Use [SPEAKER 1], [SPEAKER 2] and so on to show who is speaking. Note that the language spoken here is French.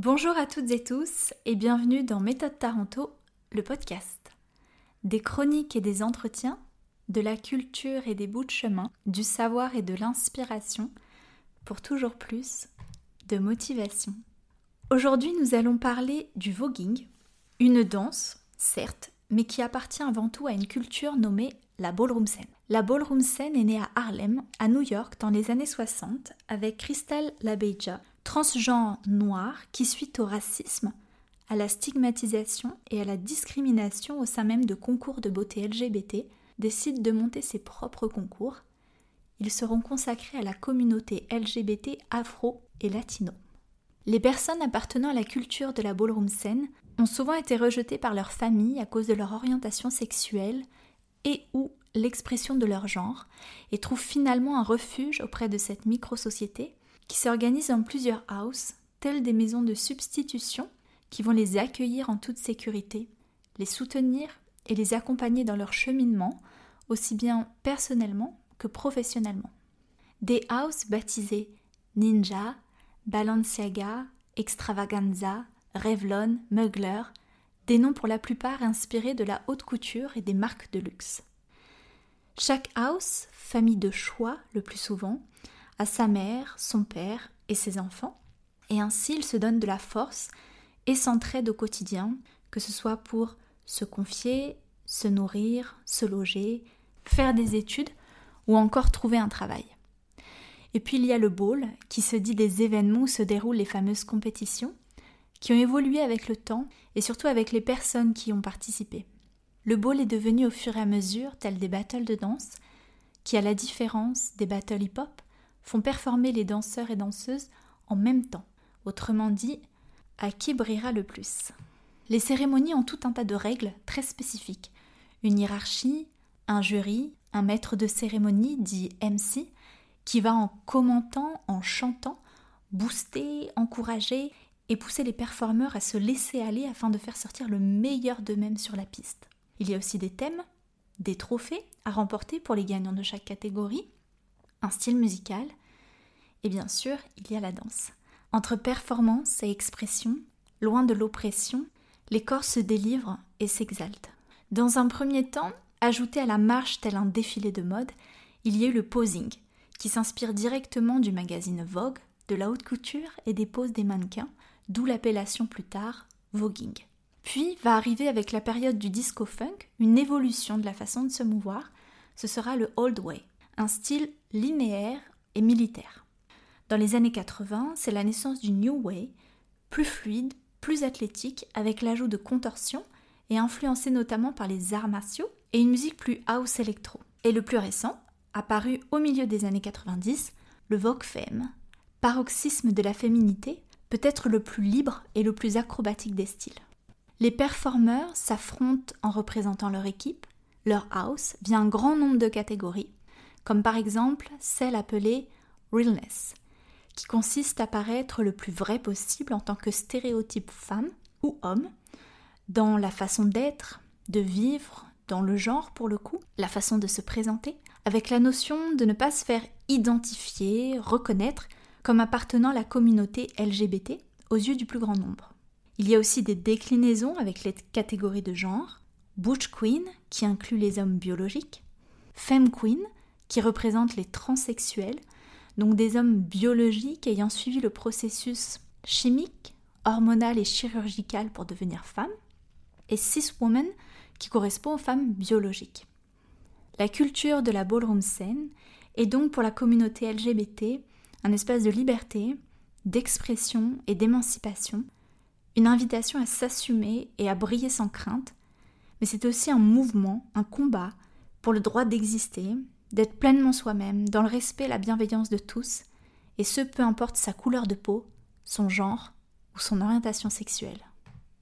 [SPEAKER 1] Bonjour à toutes et tous et bienvenue dans Méthode Taranto, le podcast. Des chroniques et des entretiens, de la culture et des bouts de chemin, du savoir et de l'inspiration pour toujours plus de motivation. Aujourd'hui, nous allons parler du voguing, une danse, certes, mais qui appartient avant tout à une culture nommée la ballroom scene. La ballroom scene est née à Harlem, à New York, dans les années 60, avec Crystal LaBeija, transgenre noir qui, suite au racisme, à la stigmatisation et à la discrimination au sein même de concours de beauté LGBT, décide de monter ses propres concours. Ils seront consacrés à la communauté LGBT afro et latino. Les personnes appartenant à la culture de la ballroom scene ont souvent été rejetées par leur famille à cause de leur orientation sexuelle ou l'expression de leur genre et trouvent finalement un refuge auprès de cette micro-société qui s'organisent en plusieurs houses, telles des maisons de substitution, qui vont les accueillir en toute sécurité, les soutenir et les accompagner dans leur cheminement, aussi bien personnellement que professionnellement. Des houses baptisées Ninja, Balenciaga, Extravaganza, Revlon, Mugler, des noms pour la plupart inspirés de la haute couture et des marques de luxe. Chaque house, famille de choix le plus souvent, à sa mère, son père et ses enfants, et ainsi il se donne de la force et s'entraide au quotidien, que ce soit pour se confier, se nourrir, se loger, faire des études ou encore trouver un travail. Et puis il y a le bowl, qui se dit des événements où se déroulent les fameuses compétitions, qui ont évolué avec le temps et surtout avec les personnes qui y ont participé. Le bowl est devenu au fur et à mesure tel des battles de danse, qui, à la différence des battles hip-hop, font performer les danseurs et danseuses en même temps. Autrement dit, à qui brillera le plus? Les cérémonies ont tout un tas de règles très spécifiques. Une hiérarchie, un jury, un maître de cérémonie dit MC, qui va en commentant, en chantant, booster, encourager et pousser les performeurs à se laisser aller afin de faire sortir le meilleur d'eux-mêmes sur la piste. Il y a aussi des thèmes, des trophées à remporter pour les gagnants de chaque catégorie, un style musical, et bien sûr, il y a la danse. Entre performance et expression, loin de l'oppression, les corps se délivrent et s'exaltent. Dans un premier temps, ajouté à la marche tel un défilé de mode, il y a eu le posing, qui s'inspire directement du magazine Vogue, de la haute couture et des poses des mannequins, d'où l'appellation plus tard voguing. Puis va arriver avec la période du disco funk une évolution de la façon de se mouvoir, ce sera le old way, un style linéaire et militaire. Dans les années 80, c'est la naissance du New Way, plus fluide, plus athlétique, avec l'ajout de contorsion et influencé notamment par les arts martiaux et une musique plus house électro. Et le plus récent, apparu au milieu des années 90, le Vogue Femme, paroxysme de la féminité, peut être le plus libre et le plus acrobatique des styles. Les performeurs s'affrontent en représentant leur équipe, leur house, via un grand nombre de catégories, comme par exemple celle appelée realness, qui consiste à paraître le plus vrai possible en tant que stéréotype femme ou homme, dans la façon d'être, de vivre, dans le genre pour le coup, la façon de se présenter, avec la notion de ne pas se faire identifier, reconnaître comme appartenant à la communauté LGBT aux yeux du plus grand nombre. Il y a aussi des déclinaisons avec les catégories de genre, Butch Queen, qui inclut les hommes biologiques, Femme Queen, qui représente les transsexuels, donc des hommes biologiques ayant suivi le processus chimique, hormonal et chirurgical pour devenir femme, et cis woman qui correspond aux femmes biologiques. La culture de la ballroom scene est donc pour la communauté LGBT un espace de liberté, d'expression et d'émancipation, une invitation à s'assumer et à briller sans crainte, mais c'est aussi un mouvement, un combat pour le droit d'exister, d'être pleinement soi-même, dans le respect et la bienveillance de tous, et ce peu importe sa couleur de peau, son genre ou son orientation sexuelle.